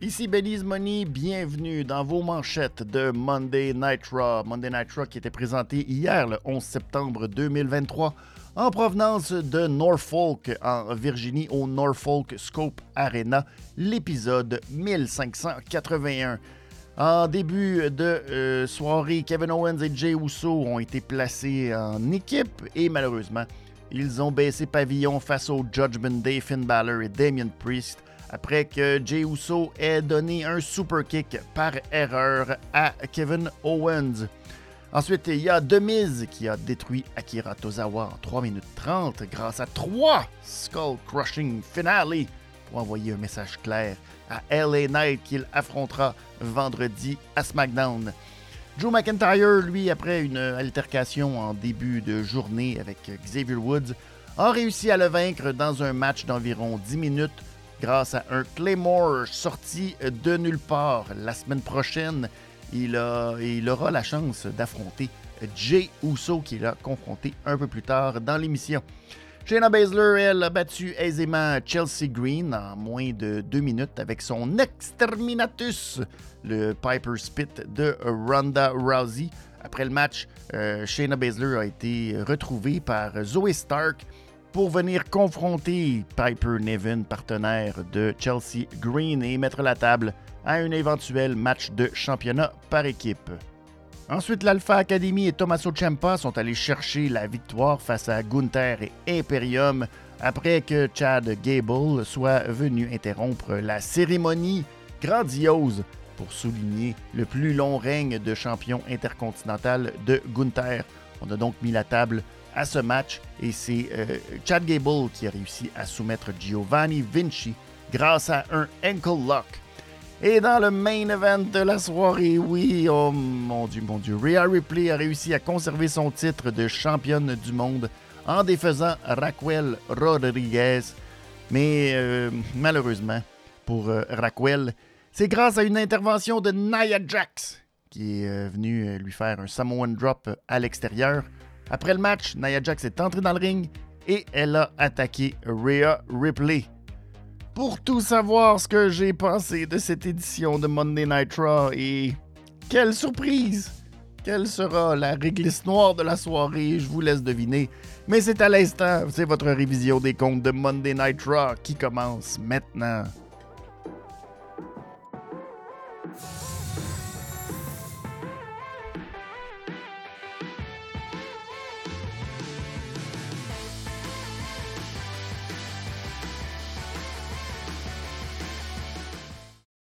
Ici Benny's Money, bienvenue dans vos manchettes de Monday Night Raw. Monday Night Raw qui était présenté hier le 11 septembre 2023 en provenance de Norfolk en Virginie au Norfolk Scope Arena, l'épisode 1581. En début de euh, soirée, Kevin Owens et Jay Uso ont été placés en équipe et malheureusement, ils ont baissé pavillon face au Judgment Day, Finn Balor et Damien Priest après que Jey Uso ait donné un super kick par erreur à Kevin Owens. Ensuite, il y a Demise qui a détruit Akira Tozawa en 3 minutes 30 grâce à 3 Skull Crushing Finale pour envoyer un message clair à LA Knight qu'il affrontera vendredi à SmackDown. Joe McIntyre, lui, après une altercation en début de journée avec Xavier Woods, a réussi à le vaincre dans un match d'environ 10 minutes grâce à un Claymore sorti de nulle part. La semaine prochaine, il, aura la chance d'affronter Jay Uso, qui l'a confronté un peu plus tard dans l'émission. Shayna Baszler, elle, a battu aisément Chelsea Green en moins de deux minutes avec son Exterminatus, le Piper Spit de Ronda Rousey. Après le match, euh, Shayna Baszler a été retrouvée par Zoe Stark, pour venir confronter Piper Nevin, partenaire de Chelsea Green, et mettre la table à un éventuel match de championnat par équipe. Ensuite, l'Alpha Academy et Tommaso Ciampa sont allés chercher la victoire face à Gunther et Imperium après que Chad Gable soit venu interrompre la cérémonie grandiose pour souligner le plus long règne de champion intercontinental de Gunther. On a donc mis la table à ce match et c'est euh, Chad Gable qui a réussi à soumettre Giovanni Vinci grâce à un ankle lock. Et dans le main event de la soirée, oui, oh mon dieu, mon dieu, Rhea Ripley a réussi à conserver son titre de championne du monde en défaisant Raquel Rodriguez. Mais euh, malheureusement, pour euh, Raquel, c'est grâce à une intervention de Nia Jax qui est venue lui faire un Samoan drop à l'extérieur. Après le match, Nia Jax est entrée dans le ring et elle a attaqué Rhea Ripley. Pour tout savoir ce que j'ai pensé de cette édition de Monday Night Raw et quelle surprise! Quelle sera la réglisse noire de la soirée? Je vous laisse deviner. Mais c'est à l'instant, c'est votre révision des comptes de Monday Night Raw qui commence maintenant.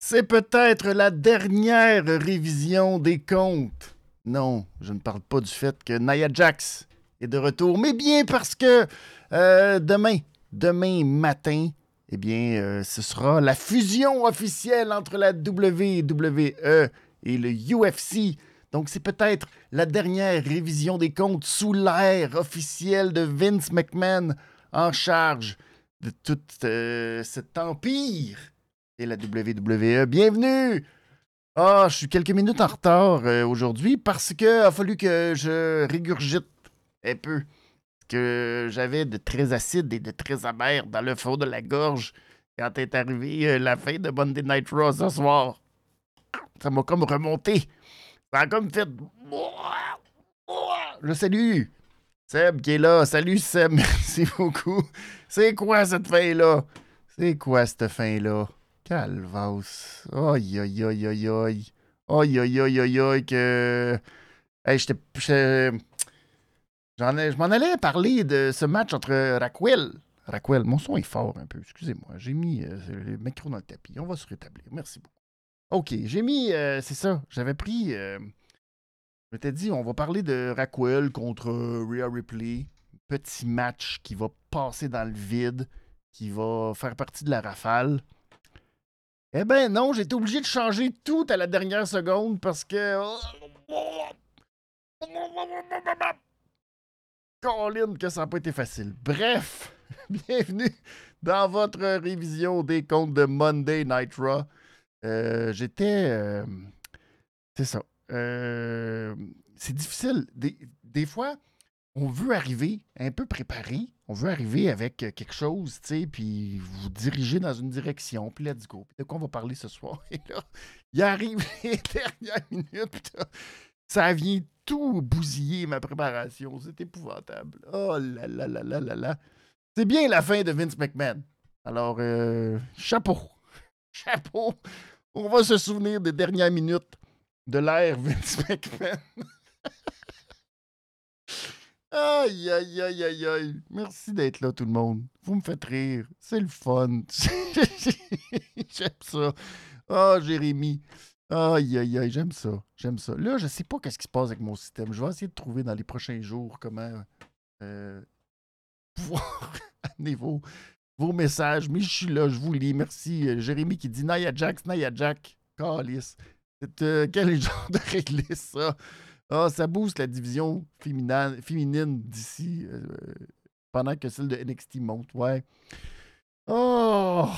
C'est peut-être la dernière révision des comptes. Non, je ne parle pas du fait que Nia Jax est de retour, mais bien parce que euh, demain, demain matin, eh bien, euh, ce sera la fusion officielle entre la WWE et le UFC. Donc, c'est peut-être la dernière révision des comptes sous l'ère officielle de Vince McMahon en charge de tout euh, cet empire et la WWE. Bienvenue! Ah, je suis quelques minutes en retard euh, aujourd'hui parce qu'il a fallu que je régurgite un peu. Que j'avais de très acide et de très amer dans le fond de la gorge quand est arrivé euh, la fin de Monday Night Raw ce soir. Ça m'a comme remonté. Ça a comme fait. Je salue Seb qui est là. Salut Seb, merci beaucoup. C'est quoi cette fin-là? C'est quoi cette fin-là? Calvaus. Aïe, aïe, aïe, aïe, aïe. Aïe, aïe, aïe, aïe, aïe, que. Hey, j'étais. J'en ai, je m'en allais parler de ce match entre Raquel. Raquel, mon son est fort un peu, excusez-moi. J'ai mis euh, le micro dans le tapis. On va se rétablir. Merci beaucoup. OK, j'ai mis. Euh, c'est ça. J'avais pris. Euh, je m'étais dit, on va parler de Raquel contre Rhea Ripley. Petit match qui va passer dans le vide, qui va faire partie de la rafale. Eh ben non, été obligé de changer tout à la dernière seconde parce que. Colin, que ça n'a pas été facile. Bref, bienvenue dans votre révision des comptes de Monday Night Raw. Euh, j'étais. Euh, c'est ça. Euh, c'est difficile. Des, des, fois, on veut arriver un peu préparé. On veut arriver avec quelque chose, tu sais, puis vous diriger dans une direction, puis let's go. De quoi on va parler ce soir? Et là, il arrive les dernières minutes. Ça vient tout bousiller ma préparation. C'est épouvantable. Oh là là là là là là. C'est bien la fin de Vince McMahon. Alors, euh, chapeau. Chapeau. On va se souvenir des dernières minutes de l'ère Vince McMahon. Aïe, aïe, aïe, aïe, aïe. Merci d'être là, tout le monde. Vous me faites rire. C'est le fun. J'aime ça. Oh, Jérémy. Aïe, aïe, aïe, j'aime ça. J'aime ça. Là, je sais pas qu'est-ce qui se passe avec mon système. Je vais essayer de trouver dans les prochains jours comment euh, pouvoir amener vos, vos messages. Mais je suis là, je vous lis. Merci. Euh, Jérémy qui dit Naya Jack, Naya Jack. Calice. Euh, quel genre de réglisse, ça? Ah, ça booste la division féminine, d'ici pendant que celle de NXT monte. Ouais. Oh!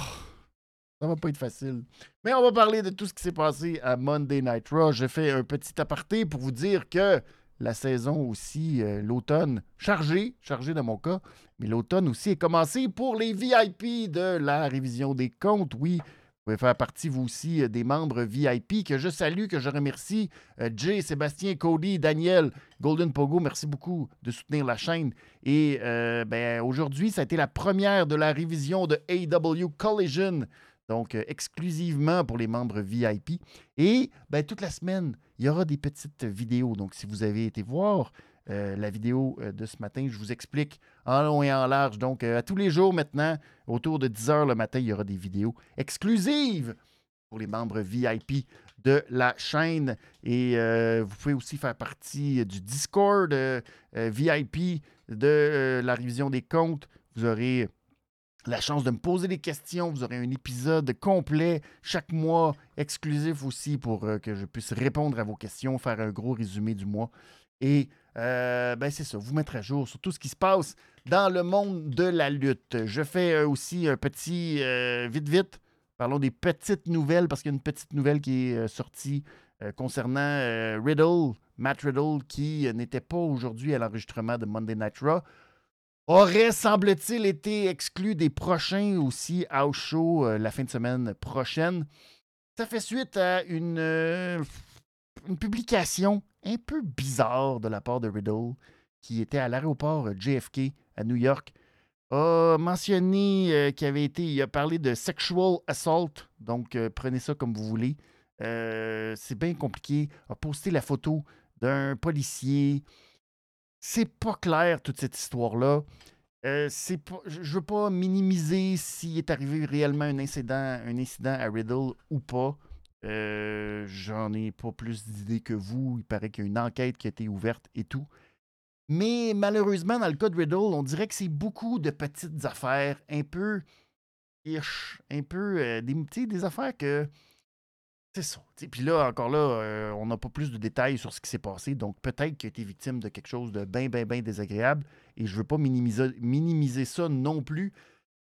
Ça va pas être facile. Mais on va parler de tout ce qui s'est passé à Monday Night Raw. Je fais un petit aparté pour vous dire que la saison aussi, euh, l'automne, chargé, chargé dans mon cas, mais l'automne aussi est commencé pour les VIP de la révision des comptes. Oui, vous pouvez faire partie, vous aussi, euh, des membres VIP que je salue, que je remercie. Euh, Jay, Sébastien, Cody, Daniel, Golden Pogo, merci beaucoup de soutenir la chaîne. Et ben, aujourd'hui, ça a été la première de la révision de AW Collision donc euh, exclusivement pour les membres VIP. Et ben, toute la semaine, il y aura des petites vidéos. Donc, si vous avez été voir euh, la vidéo euh, de ce matin, je vous explique en long et en large. Donc, à tous les jours maintenant, autour de 10 h le matin, il y aura des vidéos exclusives pour les membres VIP de la chaîne. Et vous pouvez aussi faire partie du Discord VIP de la révision des comptes. Vous aurez la chance de me poser des questions. Vous aurez un épisode complet chaque mois, exclusif aussi pour euh, que je puisse répondre à vos questions, faire un gros résumé du mois. Et euh, ben c'est ça, vous mettre à jour sur tout ce qui se passe dans le monde de la lutte. Je fais euh, aussi un petit vite vite. Parlons des petites nouvelles parce qu'il y a une petite nouvelle qui est sortie concernant Riddle, Matt Riddle, qui n'était pas aujourd'hui à l'enregistrement de Monday Night Raw aurait, semble-t-il, été exclu des prochains aussi house show euh, la fin de semaine prochaine. Ça fait suite à une, euh, une publication un peu bizarre de la part de Riddle, qui était à l'aéroport JFK à New York, a mentionné euh, qu'il avait été, il a parlé de sexual assault, donc prenez ça comme vous voulez. c'est bien compliqué. A posté la photo d'un policier c'est pas clair toute cette histoire-là. Euh, c'est je veux pas minimiser s'il est arrivé réellement un incident à Riddle ou pas. Euh, j'en ai pas plus d'idées que vous. Il paraît qu'il y a une enquête qui a été ouverte et tout. Mais malheureusement, dans le cas de Riddle, on dirait que c'est beaucoup de petites affaires, un peu un peu euh, des, des affaires que c'est ça. Puis là, encore là, euh, on n'a pas plus de détails sur ce qui s'est passé. Donc, peut-être qu'il a été victime de quelque chose de bien, bien, bien désagréable. Et je ne veux pas minimiser, minimiser ça non plus.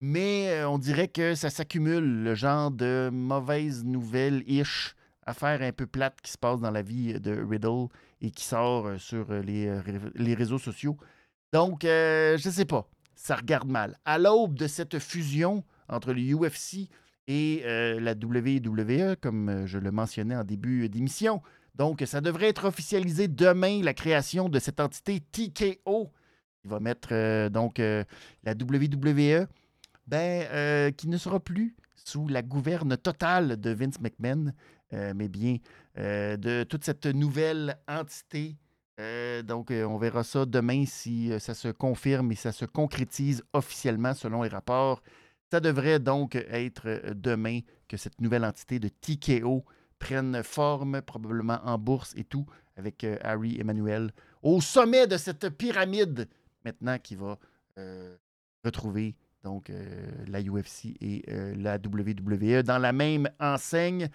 Mais euh, on dirait que ça s'accumule, le genre de mauvaises nouvelles-ish, affaires un peu plates qui se passent dans la vie de Riddle et qui sort euh, sur les, les réseaux sociaux. Donc, je ne sais pas. Ça regarde mal. À l'aube de cette fusion entre le UFC et euh, la WWE, comme euh, je le mentionnais en début d'émission. Donc, ça devrait être officialisé demain, la création de cette entité TKO, qui va mettre euh, donc la WWE, ben, qui ne sera plus sous la gouverne totale de Vince McMahon, mais bien de toute cette nouvelle entité. donc, on verra ça demain si ça se confirme et ça se concrétise officiellement selon les rapports ça devrait donc être euh, demain que cette nouvelle entité de TKO prenne forme, probablement en bourse et tout, avec euh, Harry Emmanuel au sommet de cette pyramide maintenant qui va euh, retrouver donc la UFC et la WWE dans la même enseigne.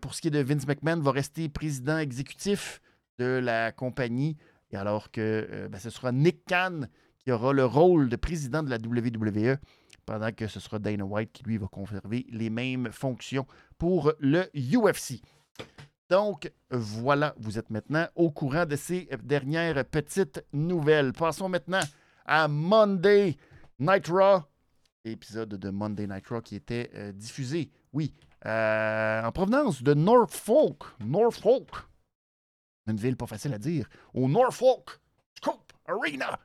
pour ce qui est de Vince McMahon, va rester président exécutif de la compagnie, et alors que ben, ce sera Nick Khan qui aura le rôle de président de la WWE pendant que ce sera Dana White qui, lui, va conserver les mêmes fonctions pour le UFC. Donc, voilà, vous êtes maintenant au courant de ces dernières petites nouvelles. Passons maintenant à Monday Night Raw, épisode de Monday Night Raw qui était euh, diffusé, oui, euh, en provenance de Norfolk. Norfolk. Une ville pas facile à dire. Au Norfolk Scope Arena.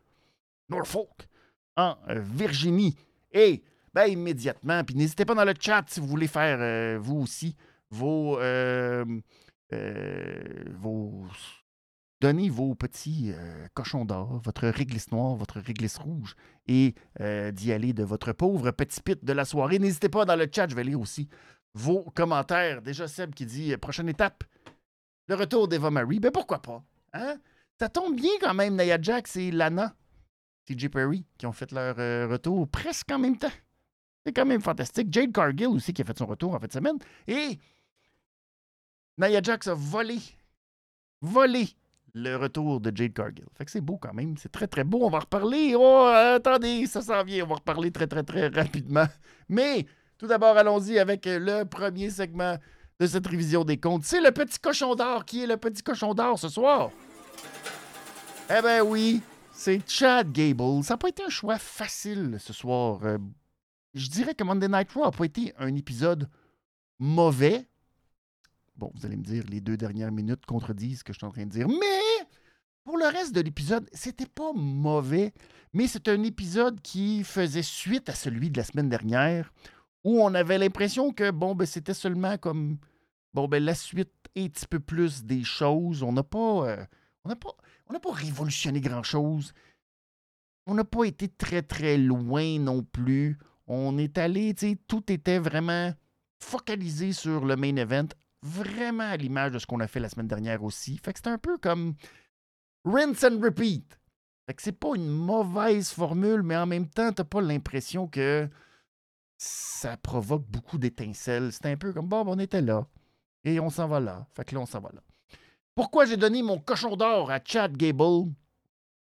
Norfolk. En euh, Virginie. Et, ben, immédiatement, puis n'hésitez pas dans le chat si vous voulez faire, vous aussi, vos vos donnez vos petits euh, cochons d'or, votre réglisse noire, votre réglisse rouge, et euh, d'y aller de votre pauvre petit pit de la soirée. N'hésitez pas dans le chat, je vais lire aussi vos commentaires. Déjà Seb qui dit prochaine étape, le retour d'Eva Marie. Ben pourquoi pas? Hein? Ça tombe bien quand même, Naya Jax et Lana, TJ Perry, qui ont fait leur retour presque en même temps. C'est quand même fantastique. Jade Cargill aussi qui a fait son retour en fin de semaine. Et Nia Jax a volé, volé le retour de Jade Cargill. Fait que c'est beau quand même. C'est très, très beau. On va reparler. Oh, attendez, ça s'en vient. On va reparler très, très, très rapidement. Mais tout d'abord, allons-y avec le premier segment de cette révision des comptes. C'est le petit cochon d'or. Qui est le petit cochon d'or ce soir? Eh ben oui, c'est Chad Gable. Ça n'a pas été un choix facile ce soir. Euh, je dirais que Monday Night Raw n'a pas été un épisode mauvais, Bon, vous allez me dire, les deux dernières minutes contredisent ce que je suis en train de dire. Mais pour le reste de l'épisode, c'était pas mauvais, mais c'est un épisode qui faisait suite à celui de la semaine dernière, où on avait l'impression que, bon, ben, c'était seulement comme, bon, ben, la suite un petit peu plus des choses. On n'a pas, euh, pas, on pas révolutionné grand-chose. On n'a pas été très, très loin non plus. On est allé, tu sais, tout était vraiment focalisé sur le main event vraiment à l'image de ce qu'on a fait la semaine dernière aussi. Fait que c'est un peu comme rinse and repeat. Fait que c'est pas une mauvaise formule, mais en même temps, t'as pas l'impression que ça provoque beaucoup d'étincelles. C'est un peu comme, bon, on était là. Et on s'en va là. Fait que là, on s'en va là. Pourquoi j'ai donné mon cochon d'or à Chad Gable?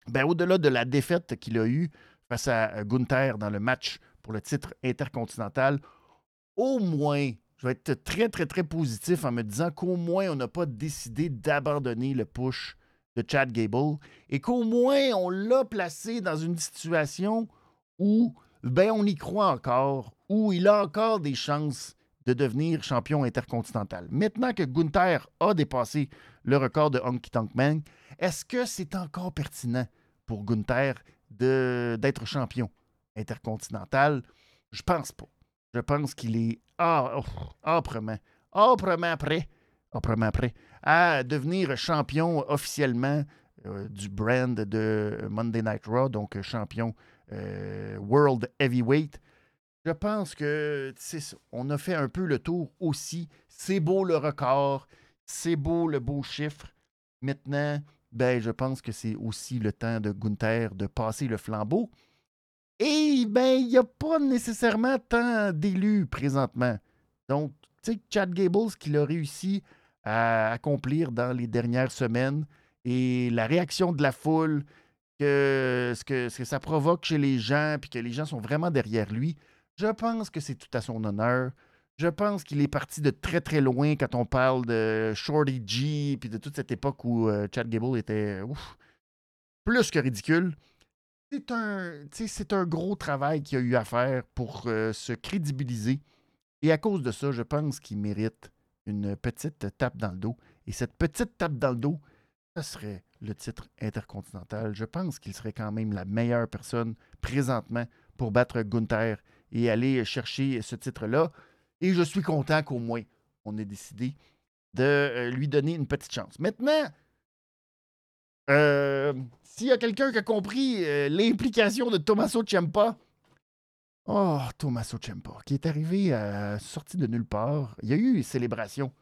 Ben, au-delà de la défaite qu'il a eue face à Gunther dans le match pour le titre intercontinental, au moins je vais être très, très, très positif en me disant qu'au moins, on n'a pas décidé d'abandonner le push de Chad Gable et qu'au moins, on l'a placé dans une situation où ben, on y croit encore, où il a encore des chances de devenir champion intercontinental. Maintenant que Gunther a dépassé le record de Honky Tonk Man, est-ce que c'est encore pertinent pour Gunther d'être champion intercontinental? Je pense pas. Je pense qu'il est âprement, prêt, prêt à devenir champion officiellement euh, du brand de Monday Night Raw, donc champion euh, World Heavyweight. Je pense que. On a fait un peu le tour aussi. C'est beau le record, c'est beau le beau chiffre. Maintenant, ben, je pense que c'est aussi le temps de Gunther de passer le flambeau. Et ben, il n'y a pas nécessairement tant d'élus présentement. Donc, tu sais, Chad Gables, ce qu'il a réussi à accomplir dans les dernières semaines et la réaction de la foule, que, ce, que, ce que ça provoque chez les gens, puis que les gens sont vraiment derrière lui, je pense que c'est tout à son honneur. Je pense qu'il est parti de très très loin quand on parle de Shorty G, puis de toute cette époque où euh, Chad Gable était plus que ridicule. C'est un, gros travail qu'il a eu à faire pour euh, se crédibiliser. Et à cause de ça, je pense qu'il mérite une petite tape dans le dos. Et cette petite tape dans le dos, ce serait le titre intercontinental. Je pense qu'il serait quand même la meilleure personne présentement pour battre Gunther et aller chercher ce titre-là. Et je suis content qu'au moins on ait décidé de euh, lui donner une petite chance. Maintenant, euh, s'il y a quelqu'un qui a compris euh, l'implication de Tommaso Ciampa, oh, Tommaso Ciampa, qui est arrivé à sorti de nulle part. Il y a eu une célébration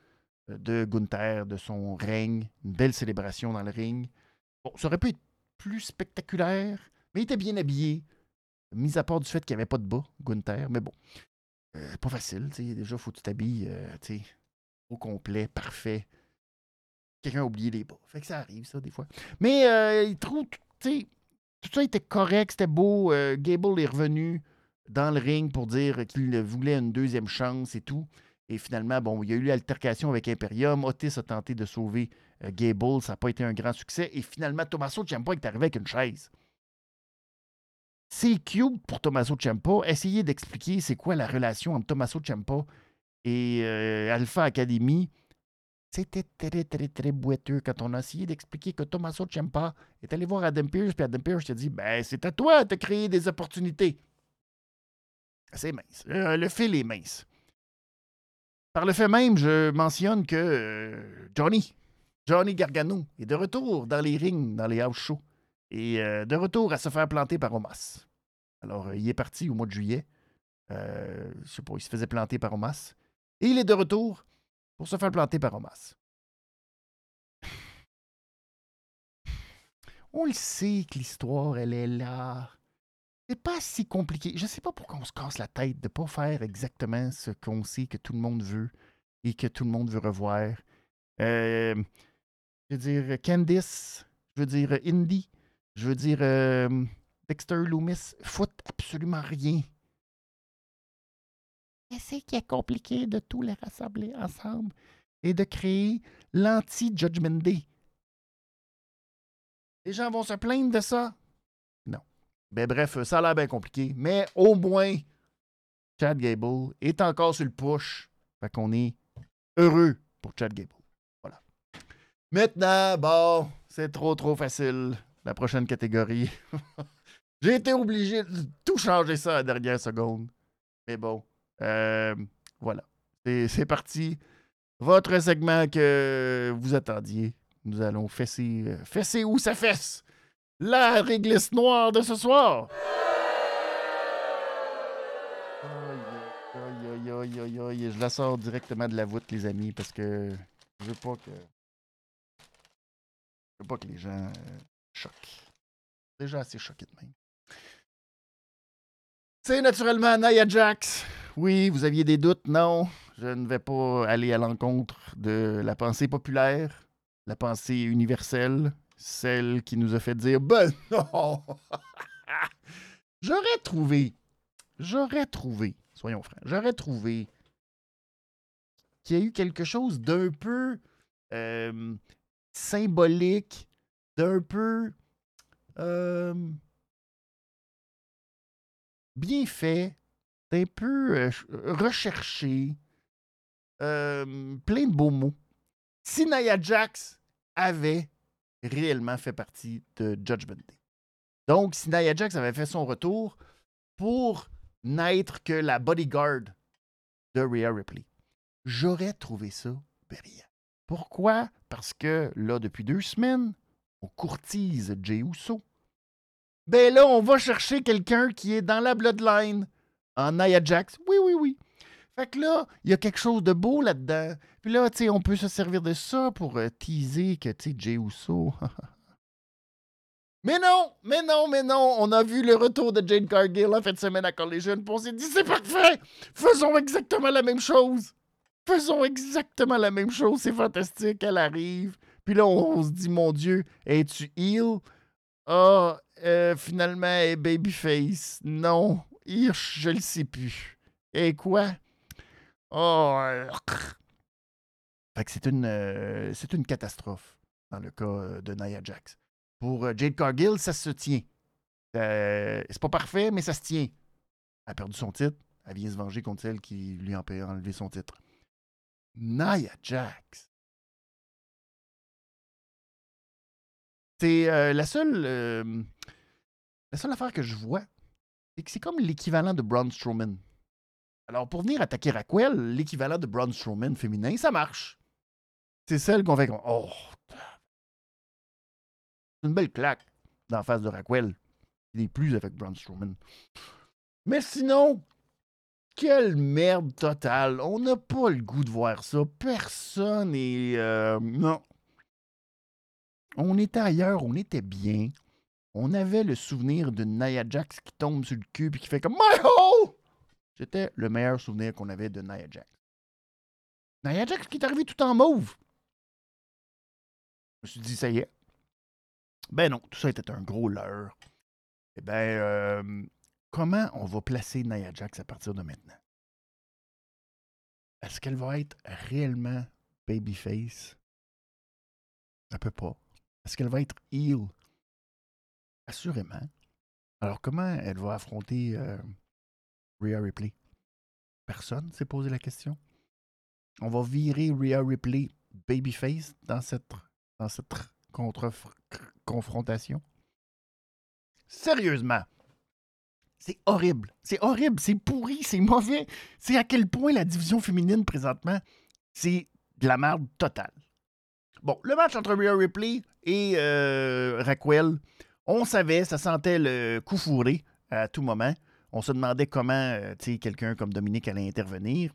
euh, de Gunther, de son règne, une belle célébration dans le ring. Bon, ça aurait pu être plus spectaculaire, mais il était bien habillé, mis à part du fait qu'il n'y avait pas de bas, Gunther, mais bon. pas facile, tu sais. Déjà, faut que tu t'habilles, tu sais, au complet, parfait quelqu'un a oublié les bas. Fait que ça arrive, ça, des fois. Mais euh, il trouve, tu sais, tout ça était correct, c'était beau. Euh, Gable est revenu dans le ring pour dire qu'il voulait une deuxième chance et tout. Et finalement, bon, il y a eu l'altercation avec Imperium. Otis a tenté de sauver euh, Gable. Ça n'a pas été un grand succès. Et finalement, Tommaso Ciampa est arrivé avec une chaise. C'est cute pour Tommaso Ciampa. Essayez d'expliquer c'est quoi la relation entre Tommaso Ciampa et Alpha Academy. C'était très, très, très boiteux quand on a essayé d'expliquer que Tommaso Ciampa est allé voir Adam Pearce, puis Adam Pearce a dit Ben, c'est à toi de créer des opportunités. C'est mince. Euh, le fil est mince. Par le fait même, je mentionne que euh, Johnny, Johnny Gargano, est de retour dans les rings, dans les house shows, et euh, de retour à se faire planter par Omas. Alors, il est parti au mois de juillet. je sais pas, il se faisait planter par Omas. Et il est de retour pour se faire planter par Omas. On le sait que l'histoire, elle est là. C'est pas si compliqué. Je sais pas pourquoi on se casse la tête de pas faire exactement ce qu'on sait que tout le monde veut et que tout le monde veut revoir. Euh, je veux dire Candice, je veux dire Indy, je veux dire euh, Dexter Loomis, foutent absolument rien. Qu'est-ce qui est compliqué de tous les rassembler ensemble et de créer l'anti-Judgment Day? Les gens vont se plaindre de ça? Non. Ben bref, ça a l'air bien compliqué, mais au moins, Chad Gable est encore sur le push. Fait qu'on est heureux pour Chad Gable. Voilà. Maintenant, bon, c'est trop trop facile. La prochaine catégorie. J'ai été obligé de tout changer ça à la dernière seconde. Mais bon, euh, voilà. C'est parti. Votre segment que vous attendiez. Nous allons fesser, euh, fesser où ça fesse. La réglisse noire de ce soir. Aïe, aïe, aïe, aïe, Je la sors directement de la voûte, les amis, parce que je veux pas que. Je veux pas que les gens euh, choquent. Déjà assez choqués de même. C'est naturellement Nia Jax. Oui, vous aviez des doutes? Non, je ne vais pas aller à l'encontre de la pensée populaire, la pensée universelle, celle qui nous a fait dire Ben non! j'aurais trouvé, j'aurais trouvé, soyons francs, j'aurais trouvé qu'il y a eu quelque chose d'un peu euh, symbolique, d'un peu euh, bien fait, d'un peu euh, recherché, plein de beaux mots. Si Nia Jax avait réellement fait partie de Judgment Day. Donc, si Nia Jax avait fait son retour pour n'être que la bodyguard de Rhea Ripley, j'aurais trouvé ça brillant. Pourquoi? Parce que là, depuis deux semaines, on courtise Jey Uso. Ben là, on va chercher quelqu'un qui est dans la bloodline en Nia Jax. Oui, oui, oui. Fait que là, il y a quelque chose de beau là-dedans. Puis là, tu sais, on peut se servir de ça pour euh, teaser que, tu sais, Jay Uso. mais non, mais non, mais non. On a vu le retour de Jane Cargill en fin de semaine à Collision. Puis on s'est dit, c'est parfait. Faisons exactement la même chose. Faisons exactement la même chose. C'est fantastique. Elle arrive. Puis là, on, se dit, mon Dieu, es-tu heal? Ah, euh, finalement, babyface. Non. Hirsch, je le sais plus. Et quoi? Oh! Fait que c'est une, euh, une catastrophe dans le cas euh, de Nia Jax. Pour euh, Jade Cargill, ça se tient. c'est pas parfait, mais ça se tient. Elle a perdu son titre. Elle vient se venger contre celle qui lui a enlevé son titre. Nia Jax. C'est la seule. la seule affaire que je vois, c'est comme l'équivalent de Braun Strowman. Alors, pour venir attaquer Raquel, l'équivalent de Braun Strowman féminin, ça marche. C'est celle qu'on fait comme Oh! C'est une belle claque la face de Raquel. Il n'est plus avec Braun Strowman. Mais sinon, quelle merde totale. On n'a pas le goût de voir ça. Personne n'est. Euh, non. On était ailleurs, on était bien. On avait le souvenir de Nia Jax qui tombe sur le cul et qui fait comme My hole! C'était le meilleur souvenir qu'on avait de Nia Jax. Nia Jax qui est arrivé tout en mauve. Je me suis dit, ça y est. Ben non, tout ça était un gros leurre. Eh ben, euh, comment on va placer Nia Jax à partir de maintenant? est-ce qu'elle va être réellement babyface? Ça peut pas. Est-ce qu'elle va être heel? Assurément. Alors, comment elle va affronter euh, Rhea Ripley? Personne s'est posé la question. On va virer Rhea Ripley babyface dans cette, dans cette confrontation? Sérieusement, c'est horrible. C'est horrible, c'est pourri, c'est mauvais. C'est à quel point la division féminine présentement, c'est de la merde totale. Bon, le match entre Rhea Ripley et euh, Raquel, on savait, ça sentait le coup fourré à tout moment. On se demandait comment euh, quelqu'un comme Dominique allait intervenir.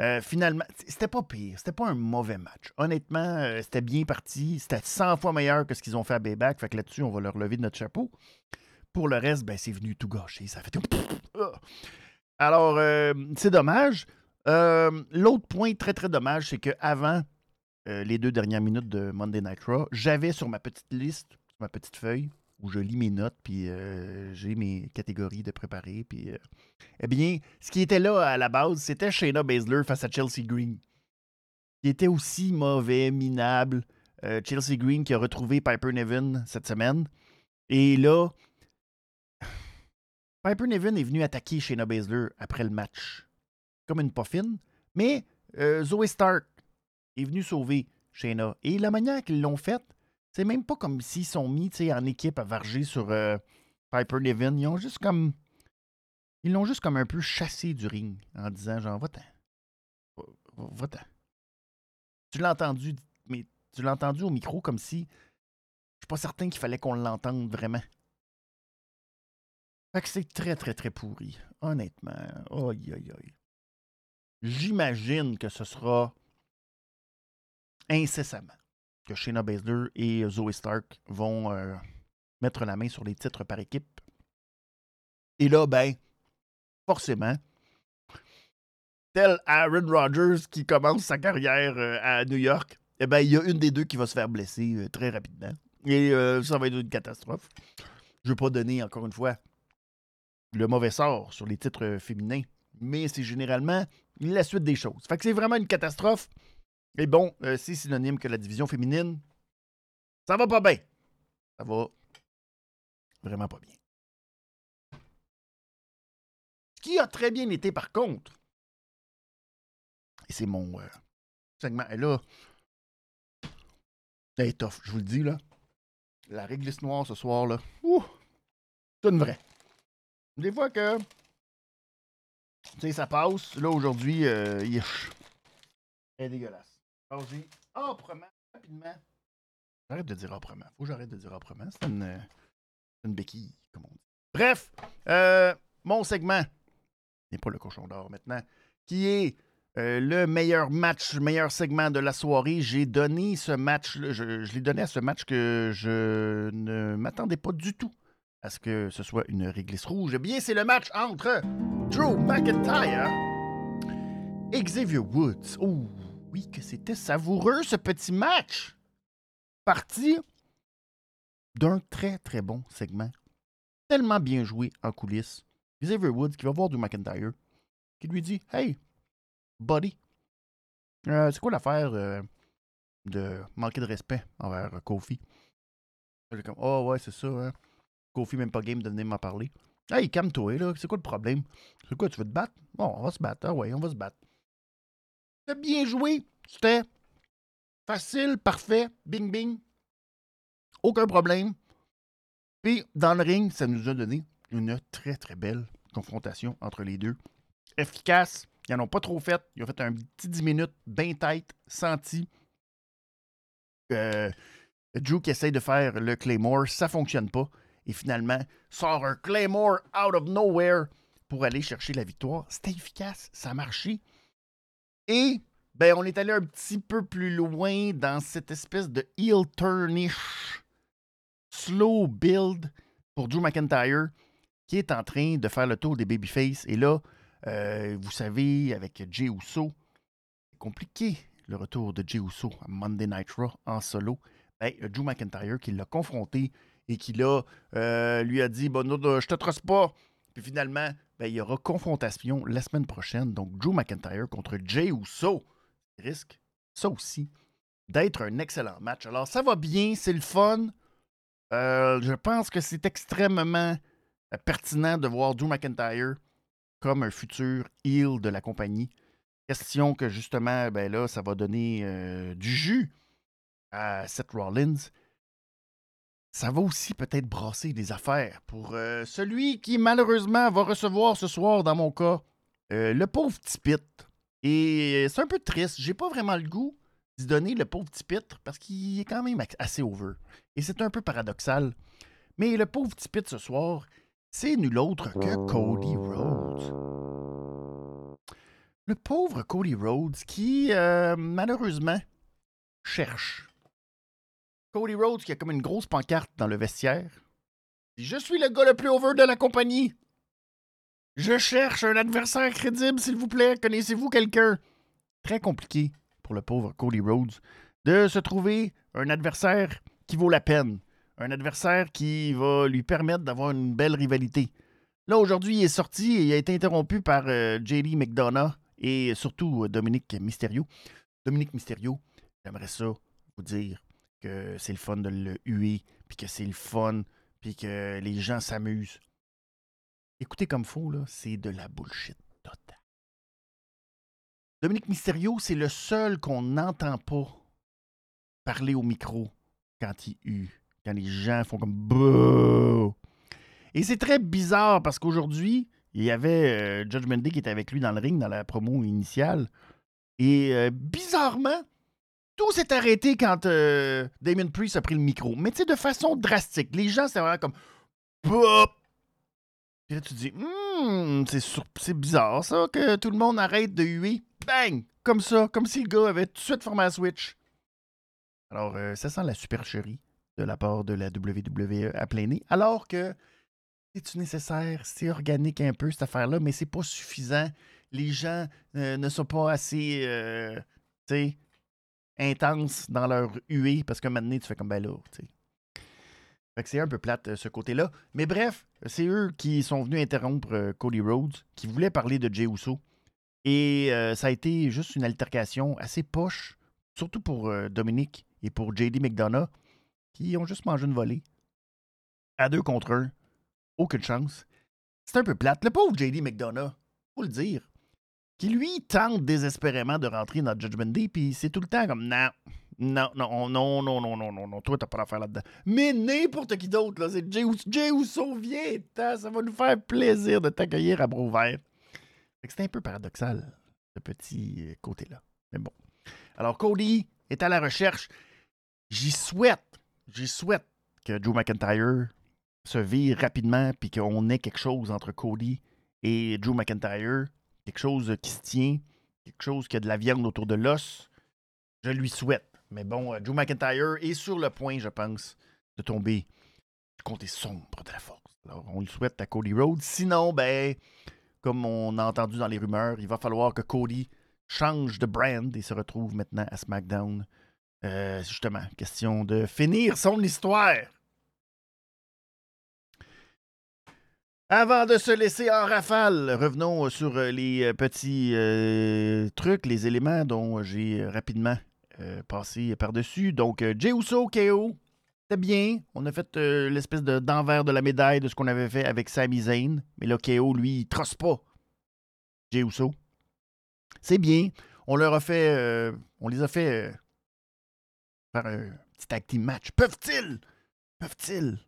Euh, finalement, c'était pas pire. C'était pas un mauvais match. Honnêtement, euh, c'était bien parti. C'était 100 fois meilleur que ce qu'ils ont fait à Bayback. Fait que là-dessus, on va leur lever de notre chapeau. Pour le reste, ben, c'est venu tout gâcher. Ça fait tout. Alors, c'est dommage. L'autre point très, très dommage, c'est qu'avant les deux dernières minutes de Monday Night Raw, j'avais sur ma petite liste, ma petite feuille, où je lis mes notes, puis euh, j'ai mes catégories de préparer. Euh, eh bien, ce qui était là à la base, c'était Shayna Baszler face à Chelsea Green, qui était aussi mauvais, minable. Euh, Chelsea Green qui a retrouvé Piper Nevin cette semaine. Et là, Piper Nevin est venu attaquer Shayna Baszler après le match, comme une poffine. Mais Zoe Stark est venue sauver Shayna. Et la manière qu'ils l'ont faite, c'est même pas comme s'ils sont mis en équipe à varger sur euh, Piper Niven. Ils ont juste comme. Ils l'ont juste comme un peu chassé du ring en disant genre va-t'en. Va-t'en. Tu l'as entendu, mais tu l'as entendu au micro comme si. Je suis pas certain qu'il fallait qu'on l'entende vraiment. Fait que c'est très, très, très pourri. Honnêtement. Aïe, aïe, aïe. J'imagine que ce sera incessamment que Shayna Baszler et Zoe Stark vont euh, mettre la main sur les titres par équipe. Et là, ben, forcément, tel Aaron Rodgers qui commence sa carrière euh, à New York, eh ben, il y a une des deux qui va se faire blesser euh, très rapidement. Et ça va être une catastrophe. Je ne veux pas donner, encore une fois, le mauvais sort sur les titres féminins, mais c'est généralement la suite des choses. Fait que c'est vraiment une catastrophe. Mais bon, euh, c'est synonyme que la division féminine, ça va pas bien. Ça va vraiment pas bien. Ce qui a très bien été, par contre, et c'est mon euh, segment, et là, est tough, je vous le dis, là. La réglisse noire ce soir, là, c'est une vraie. Des fois que, tu sais, ça passe, là, aujourd'hui, euh, elle est dégueulasse. Allons-y âprement, rapidement. J'arrête de dire âprement. Faut que j'arrête de dire âprement. C'est une, une béquille, comme on dit. Bref, euh, mon segment n'est pas le cochon d'or maintenant, qui est euh, le meilleur match, le meilleur segment de la soirée. J'ai donné ce match, je, je l'ai donné à ce match que je ne m'attendais pas du tout à ce que ce soit une réglisse rouge. Eh bien, c'est le match entre Drew McIntyre et Xavier Woods. Ouh! Oui, que c'était savoureux ce petit match. Parti d'un très très bon segment. Tellement bien joué en coulisses. Xavier Woods qui va voir du McIntyre, qui lui dit Hey, buddy, euh, c'est quoi l'affaire euh, de manquer de respect envers Kofi comme Oh ouais, c'est ça, hein. Kofi, même pas game de venir m'en parler. Hey, calme-toi, là, c'est quoi le problème? C'est quoi, tu veux te battre? Bon, on va se battre, ah ouais, on va se battre. C'était bien joué. C'était facile, parfait, bing bing. Aucun problème. Puis, dans le ring, ça nous a donné une très, très belle confrontation entre les deux. Efficace. Ils n'en ont pas trop fait. Ils ont fait un petit 10 minutes, bien tête, senti. Euh, Drew qui essaye de faire le Claymore, ça fonctionne pas. Et finalement, sort un Claymore out of nowhere pour aller chercher la victoire. C'était efficace, ça a marché. Et ben, on est allé un petit peu plus loin dans cette espèce de heel turnish slow build pour Drew McIntyre qui est en train de faire le tour des babyface. Et là, euh, vous savez, avec Jey Uso, c'est compliqué le retour de Jey Uso à Monday Night Raw en solo. Ben, Drew McIntyre qui l'a confronté et qui là, euh, lui a dit bon, je te trosse pas. Puis finalement, ben, il y aura confrontation la semaine prochaine. Donc, Drew McIntyre contre Jay Uso. risque, ça aussi, d'être un excellent match. Alors, ça va bien, c'est le fun. Euh, je pense que c'est extrêmement euh, pertinent de voir Drew McIntyre comme un futur heel de la compagnie. Question que justement, ben là, ça va donner euh, du jus à Seth Rollins. Ça va aussi peut-être brasser des affaires pour celui qui malheureusement va recevoir ce soir, dans mon cas, le pauvre Tipit. Et c'est un peu triste. J'ai pas vraiment le goût d'y donner le pauvre Tipit parce qu'il est quand même assez over. Et c'est un peu paradoxal. Mais le pauvre Tipit ce soir, c'est nul autre que Cody Rhodes. Le pauvre Cody Rhodes qui, euh, malheureusement, cherche. Cody Rhodes qui a comme une grosse pancarte dans le vestiaire. Je suis le gars le plus over de la compagnie. Je cherche un adversaire crédible, s'il vous plaît. Connaissez-vous quelqu'un? Très compliqué pour le pauvre Cody Rhodes de se trouver un adversaire qui vaut la peine un adversaire qui va lui permettre d'avoir une belle rivalité. Là, aujourd'hui, il est sorti et il a été interrompu par euh, JD McDonough et surtout euh, Dominique Mysterio. Dominique Mysterio, j'aimerais ça vous dire que c'est le fun de le huer, puis que c'est le fun, puis que les gens s'amusent. Écoutez comme faux, là, c'est de la bullshit totale. Dominique Mysterio, c'est le seul qu'on n'entend pas parler au micro quand il hue quand les gens font comme! Et c'est très bizarre parce qu'aujourd'hui, il y avait euh, Judgment Day qui était avec lui dans le ring dans la promo initiale. Et euh, bizarrement, tout s'est arrêté quand euh, Damon Priest a pris le micro. Mais tu sais, de façon drastique. Les gens, c'est vraiment comme Pop! Puis là, tu dis, hmm, c'est bizarre ça que tout le monde arrête de huer. Bang! Comme ça, comme si le gars avait tout de suite formé un Switch. Alors, ça sent la supercherie de la part de la WWE à plein nez, alors que c'est nécessaire, c'est organique un peu cette affaire-là, mais c'est pas suffisant. Les gens euh, ne sont pas assez, euh, intenses dans leur huée parce que maintenant tu fais comme ben là, c'est un peu plate euh, ce côté-là. Mais bref, c'est eux qui sont venus interrompre Cody Rhodes, qui voulait parler de Jey Uso. Et ça a été juste une altercation assez poche, surtout pour Dominique et pour JD McDonough qui ont juste mangé une volée. À deux contre un. Aucune chance. C'est un peu plate. Le pauvre JD McDonough, faut le dire, qui lui tente désespérément de rentrer dans Judgment Day, puis c'est tout le temps comme non. Non, non, non, non, non, non, non, non, toi, t'as pas d'affaire là dedans Mais n'importe qui d'autre, là, c'est Jay, Jay Uso, viens, ça va nous faire plaisir de t'accueillir à bras. C'est un peu paradoxal, ce petit euh, côté-là. Mais bon. Alors, Cody est à la recherche. J'y souhaite, j'y souhaite que Drew McIntyre se vire rapidement, puis qu'on ait quelque chose entre Cody et Drew McIntyre quelque chose qui se tient, quelque chose qui a de la viande autour de l'os. Je lui souhaite. Mais bon, euh, Drew McIntyre est sur le point, je pense, de tomber du côté sombre de la force. Alors, on lui souhaite à Cody Rhodes. Sinon, ben, comme on a entendu dans les rumeurs, il va falloir que Cody change de brand et se retrouve maintenant à SmackDown euh, justement, question de finir son histoire. Avant de se laisser en rafale, revenons sur euh, les euh, petits trucs, les éléments dont j'ai rapidement passé par-dessus. Donc, Jey Uso, KO, c'était bien. On a fait l'espèce de d'envers de la médaille de ce qu'on avait fait avec Sami Zayn. Mais là, KO, lui, il trosse pas Jey Uso. C'est bien. On leur a fait... on les a fait faire un petit team match. Peuvent-ils, peuvent-ils?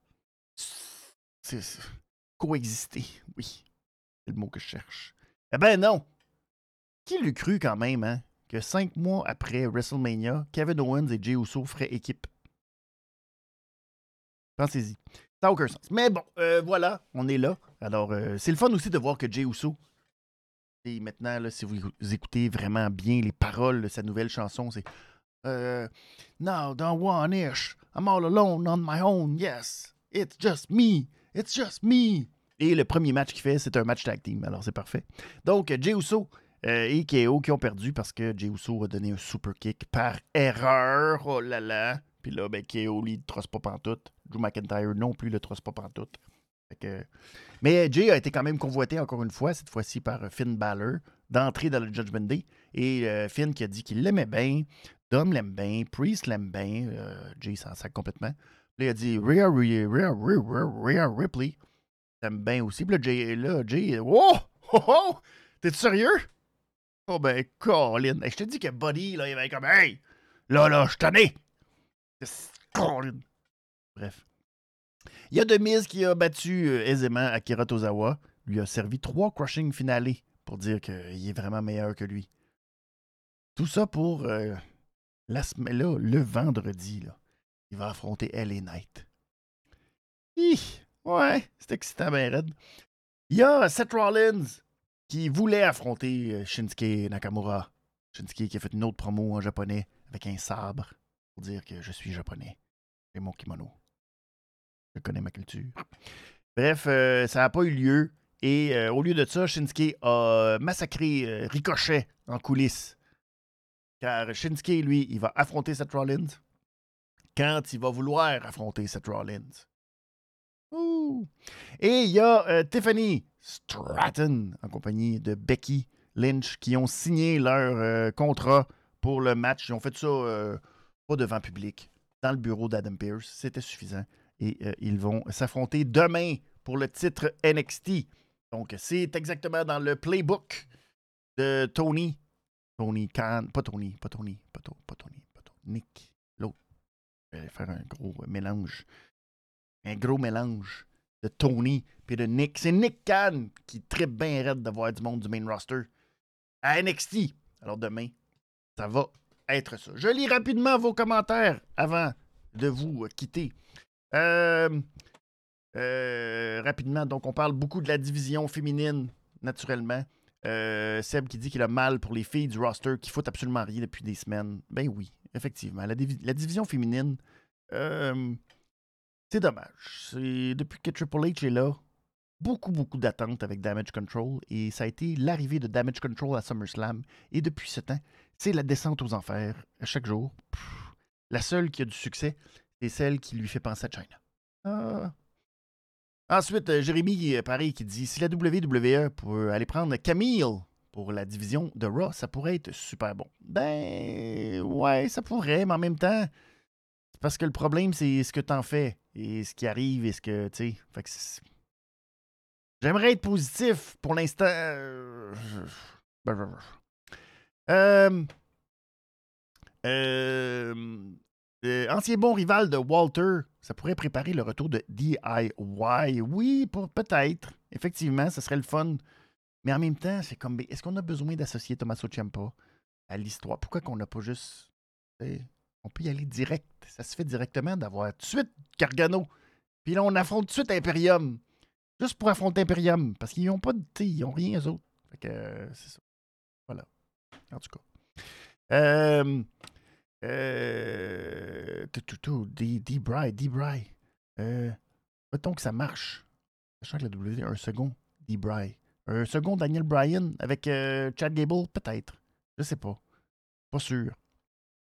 Coexister? Oui, c'est le mot que je cherche. Eh ben non! Qui l'eût cru quand même, hein, que cinq mois après WrestleMania, Kevin Owens et Jey Uso feraient équipe? Pensez-y. Ça n'a aucun sens. Mais bon, euh, voilà, on est là. Alors, euh, c'est le fun aussi de voir que Jey Uso, et maintenant, là, si vous écoutez vraiment bien les paroles de sa nouvelle chanson, c'est Uh, now, don't want ish. I'm all alone on my own. Yes, it's just me. It's just me. Et le premier match qu'il fait, c'est un match tag team. Alors, c'est parfait. Donc, Jey Uso euh, et KO qui ont perdu parce que Jey Uso a donné un super kick par erreur. Oh là là. Puis là, ben, KO, lui, ne trosse pas pantoute. Drew McIntyre non plus le trosse pas pantoute. Mais Jay a été quand même convoité encore une fois, cette fois-ci par Finn Balor, d'entrer dans le Judgment Day. Et Finn qui a dit qu'il l'aimait bien, Dom l'aime bien, Priest l'aime bien, Jay s'en sac complètement. Il a dit Rhea, Rhea, Rhea, Rhea, Ripley, t'aimes bien aussi. Puis là, Jay, là, Jay, oh, oh, oh, t'es sérieux? Oh ben, Colin. Je te dis que Buddy, là, il va être comme Hey! Là, là, je t'en ai! Colin. Bref. Il y a Demise qui a battu euh, aisément Akira Tozawa. Lui a servi trois crushing finales pour dire qu'il est vraiment meilleur que lui. Tout ça pour euh, le vendredi. Là, il va affronter LA Knight. Hi, ouais, c'est excitant, ben raide. Il y a Seth Rollins qui voulait affronter euh, Shinsuke Nakamura. Shinsuke qui a fait une autre promo en japonais avec un sabre pour dire que je suis japonais. J'ai mon kimono. Je connais ma culture. Bref, euh, ça n'a pas eu lieu. Et euh, au lieu de ça, Shinsuke a massacré Ricochet en coulisses. Car Shinsuke, lui, il va affronter Seth Rollins quand il va vouloir affronter Seth Rollins. Et il y a Tiffany Stratton en compagnie de Becky Lynch qui ont signé leur euh, contrat pour le match. Ils ont fait ça euh, pas devant public, dans le bureau d'Adam Pierce. C'était suffisant. Et euh, ils vont s'affronter demain pour le titre NXT. Donc, c'est exactement dans le playbook de Tony. Tony Khan. Pas Tony, pas Tony, pas, pas Tony, pas Tony. Nick, vais faire un gros mélange. Un gros mélange de Tony puis de Nick. C'est Nick Khan qui tripe bien raide de voir du monde du main roster à NXT. Alors demain, ça va être ça. Je lis rapidement vos commentaires avant de vous quitter. Euh, euh, rapidement, donc on parle beaucoup de la division féminine, naturellement. Euh, Seb qui dit qu'il a mal pour les filles du roster qui foutent absolument rien depuis des semaines. Ben oui, effectivement. La, division féminine, c'est dommage. Depuis que Triple H est là, beaucoup, beaucoup d'attentes avec Damage Control et ça a été l'arrivée de Damage Control à SummerSlam. Et depuis ce temps, c'est la descente aux enfers à chaque jour. la seule qui a du succès, c'est celle qui lui fait penser à China. Ah. Ensuite, euh, Jérémy, euh, pareil, qui dit si la WWE peut aller prendre Camille pour la division de Raw, ça pourrait être super bon. Ben, ouais, ça pourrait, mais en même temps, parce que le problème, c'est ce que tu en fais et ce qui arrive et ce que, tu sais. J'aimerais être positif. Pour l'instant. Euh, euh, euh, ancien bon rival de Walter, ça pourrait préparer le retour de DIY. Oui, peut-être. Effectivement, ce serait le fun. Mais en même temps, c'est comme. Est-ce qu'on a besoin d'associer Tommaso Ciampa à l'histoire? Pourquoi qu'on n'a pas juste on peut y aller direct? Ça se fait directement d'avoir tout de suite Gargano. Puis là, on affronte tout de suite Imperium. Juste pour affronter Imperium. Parce qu'ils n'ont pas de. Ils n'ont rien, eux autres. Fait que euh, c'est ça. Voilà. En tout cas. Euh. Euh. D-Bry, D-Bry. Euh. Mettons que ça marche. Sachant que la W, un second D-Bry. Un second Daniel Bryan avec euh, Chad Gable, peut-être. Je sais pas. Pas sûr.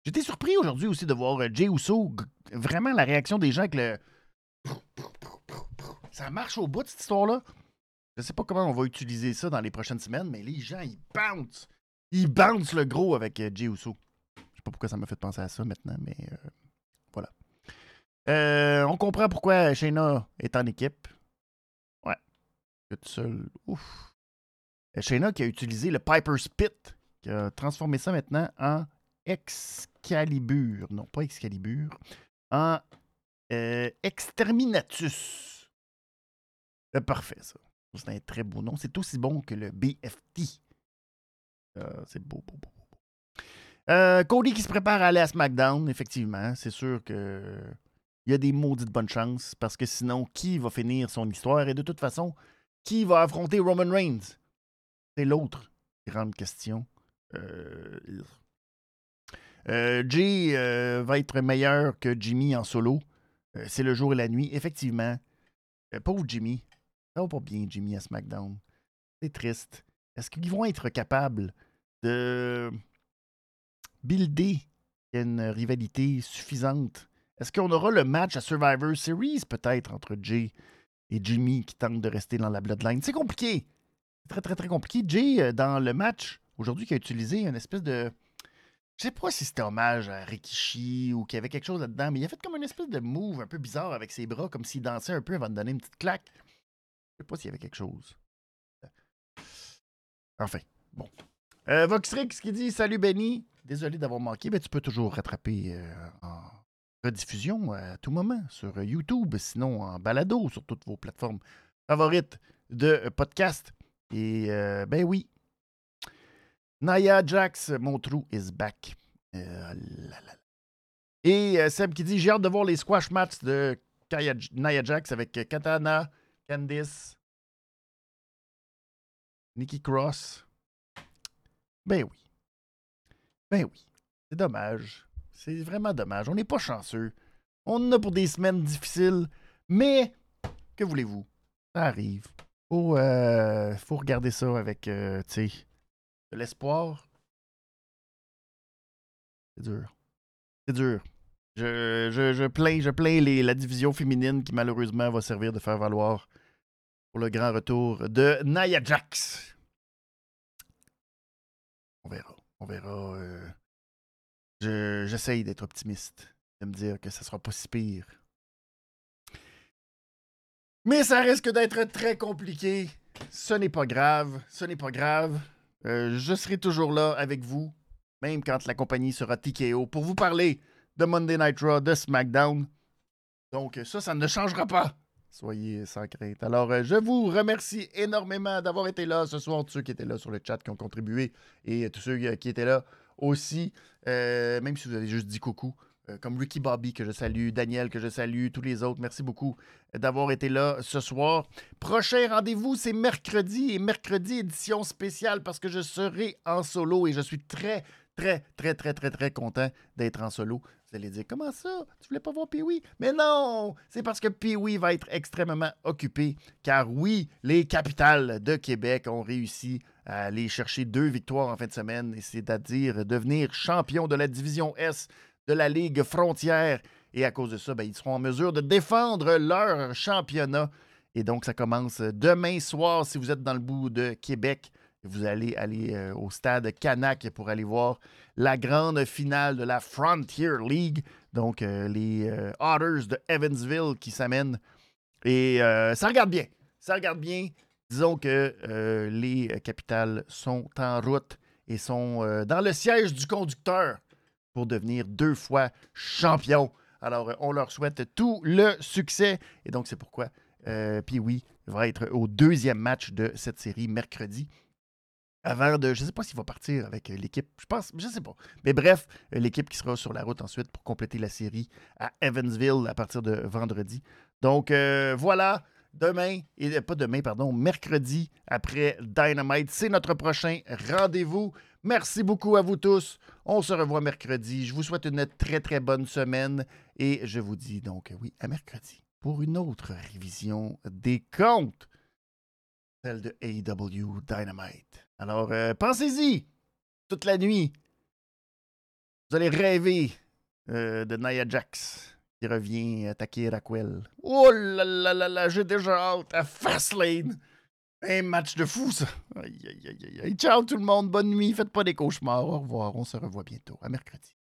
J'étais surpris aujourd'hui aussi de voir euh, Jay Uso, vraiment la réaction des gens avec le. Ça marche au bout de cette histoire-là? Je sais pas comment on va utiliser ça dans les prochaines semaines, mais les gens, ils bounce. Ils bounce le gros avec euh, Jay Uso. Je sais pas pourquoi ça m'a fait penser à ça maintenant, mais voilà. on comprend pourquoi Shayna est en équipe. Ouais. Toute seule. Ouf. Shayna qui a utilisé le Piper Spit, qui a transformé ça maintenant en Excalibur. Non, pas Excalibur. En euh, Exterminatus. C'est parfait, ça. C'est un très beau nom. C'est aussi bon que le BFT. Euh, c'est beau, beau, beau, beau. Euh, Cody qui se prépare à aller à SmackDown, effectivement. C'est sûr que il y a des maudites bonnes chances parce que sinon, qui va finir son histoire? Et de toute façon, qui va affronter Roman Reigns? C'est l'autre grande question. Euh, euh, Jay euh, va être meilleur que Jimmy en solo. C'est le jour et la nuit. Effectivement, pauvre Jimmy. Ça va pas bien, Jimmy, à SmackDown. C'est triste. Est-ce qu'ils vont être capables de builder une rivalité suffisante? Est-ce qu'on aura le match à Survivor Series, peut-être, entre Jay et Jimmy qui tente de rester dans la bloodline? C'est compliqué. Très, très, très compliqué. Jay, euh, dans le match aujourd'hui, qui a utilisé une espèce de. Je sais pas si c'était hommage à Rikishi ou qu'il y avait quelque chose là-dedans, mais il a fait comme une espèce de move un peu bizarre avec ses bras, comme s'il dansait un peu avant de donner une petite claque. Je sais pas s'il y avait quelque chose. Enfin, bon. Euh, Voxrix qui dit Salut Benny, désolé d'avoir manqué, mais tu peux toujours rattraper euh, en rediffusion à tout moment sur YouTube, sinon en balado sur toutes vos plateformes favorites de podcast. Et euh, ben oui, Naya Jax, mon trou is back. Euh, Et euh, Seb qui dit J'ai hâte de voir les squash matchs de Nia Jax avec Katana, Candice, Nikki Cross. Ben oui. Ben oui. C'est dommage. C'est vraiment dommage. On n'est pas chanceux. On en a pour des semaines difficiles. Mais, que voulez-vous? Ça arrive. Faut, euh, faut regarder ça avec, euh, de l'espoir. C'est dur. C'est dur. Je, plains, je plains la division féminine qui malheureusement va servir de faire valoir pour le grand retour de Nia Jax. On verra. On verra. euh, je- J'essaye d'être optimiste, de me dire que ça sera pas si pire. Mais ça risque d'être très compliqué. Ce n'est pas grave. Ce n'est pas grave. Euh, je serai toujours là avec vous, même quand la compagnie sera TKO, pour vous parler de Monday Night Raw, de SmackDown. Donc ça, ça ne changera pas. Soyez sans crainte. Alors, euh, je vous remercie énormément d'avoir été là ce soir, tous ceux qui étaient là sur le chat, qui ont contribué, et tous ceux euh, qui étaient là aussi, même si vous avez juste dit coucou, comme Ricky Bobby que je salue, Daniel que je salue, tous les autres. Merci beaucoup d'avoir été là ce soir. Prochain rendez-vous, c'est mercredi, et mercredi, édition spéciale, parce que je serai en solo, et je suis très, très, très, très, très, très content d'être en solo. Vous allez dire, comment ça? Tu voulais pas voir Pee-Wee? Mais non! C'est parce que Pee-Wee va être extrêmement occupé, car oui, les capitales de Québec ont réussi à aller chercher deux victoires en fin de semaine, et c'est-à-dire devenir champion de la division S de la Ligue frontière. Et à cause de ça, ben, ils seront en mesure de défendre leur championnat. Et donc, ça commence demain soir si vous êtes dans le bout de Québec. Vous allez aller euh, au stade Canac pour aller voir la grande finale de la Frontier League. Donc, euh, les euh, Otters de Evansville qui s'amènent. Et ça regarde bien. Ça regarde bien. Disons que les capitales sont en route et sont dans le siège du conducteur devenir deux fois champion. Alors, euh, on leur souhaite tout le succès. Et donc, c'est pourquoi euh, puis oui, va être au deuxième match de cette série mercredi. Avant de. Je ne sais pas s'il va partir avec l'équipe. Je pense. Je ne sais pas. Mais bref, l'équipe qui sera sur la route ensuite pour compléter la série à Evansville à partir de vendredi. Donc euh, voilà. Demain, et euh, pas demain, pardon, mercredi après Dynamite, c'est notre prochain rendez-vous. Merci beaucoup à vous tous. On se revoit mercredi. Je vous souhaite une très très bonne semaine et je vous dis donc oui à mercredi pour une autre révision des comptes, celle de AEW Dynamite. Alors euh, pensez-y toute la nuit. Vous allez rêver euh, de Nia Jax qui revient attaquer Raquel. Oh là là là là, j'ai déjà hâte à Fastlane. Un match de fou, ça. Aïe, aïe, aïe, aïe, aïe. Ciao tout le monde, bonne nuit, faites pas des cauchemars. Au revoir, on se revoit bientôt. À mercredi.